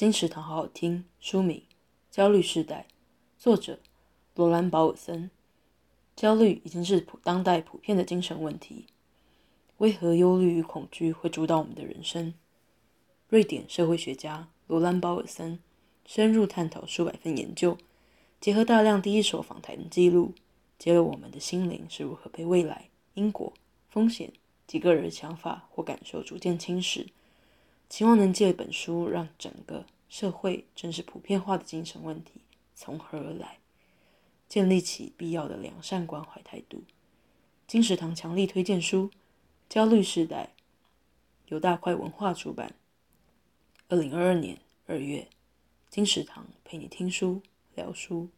金石堂好好听。书名：焦虑世代，作者：罗兰·保尔森。焦虑已经是普当代普遍的精神问题。为何忧虑与恐惧会主导我们的人生？瑞典社会学家罗兰·保尔森深入探讨数百份研究，结合大量第一手访谈记录，揭露我们的心灵是如何被未来、因果、风险及个人的想法或感受逐渐侵蚀。期望能借本书让整个社会正视普遍化的精神问题从何而来，建立起必要的良善关怀态度。金石堂强力推荐书《焦虑时代》，由大块文化出版。二零二二年二月，金石堂陪你听书聊书。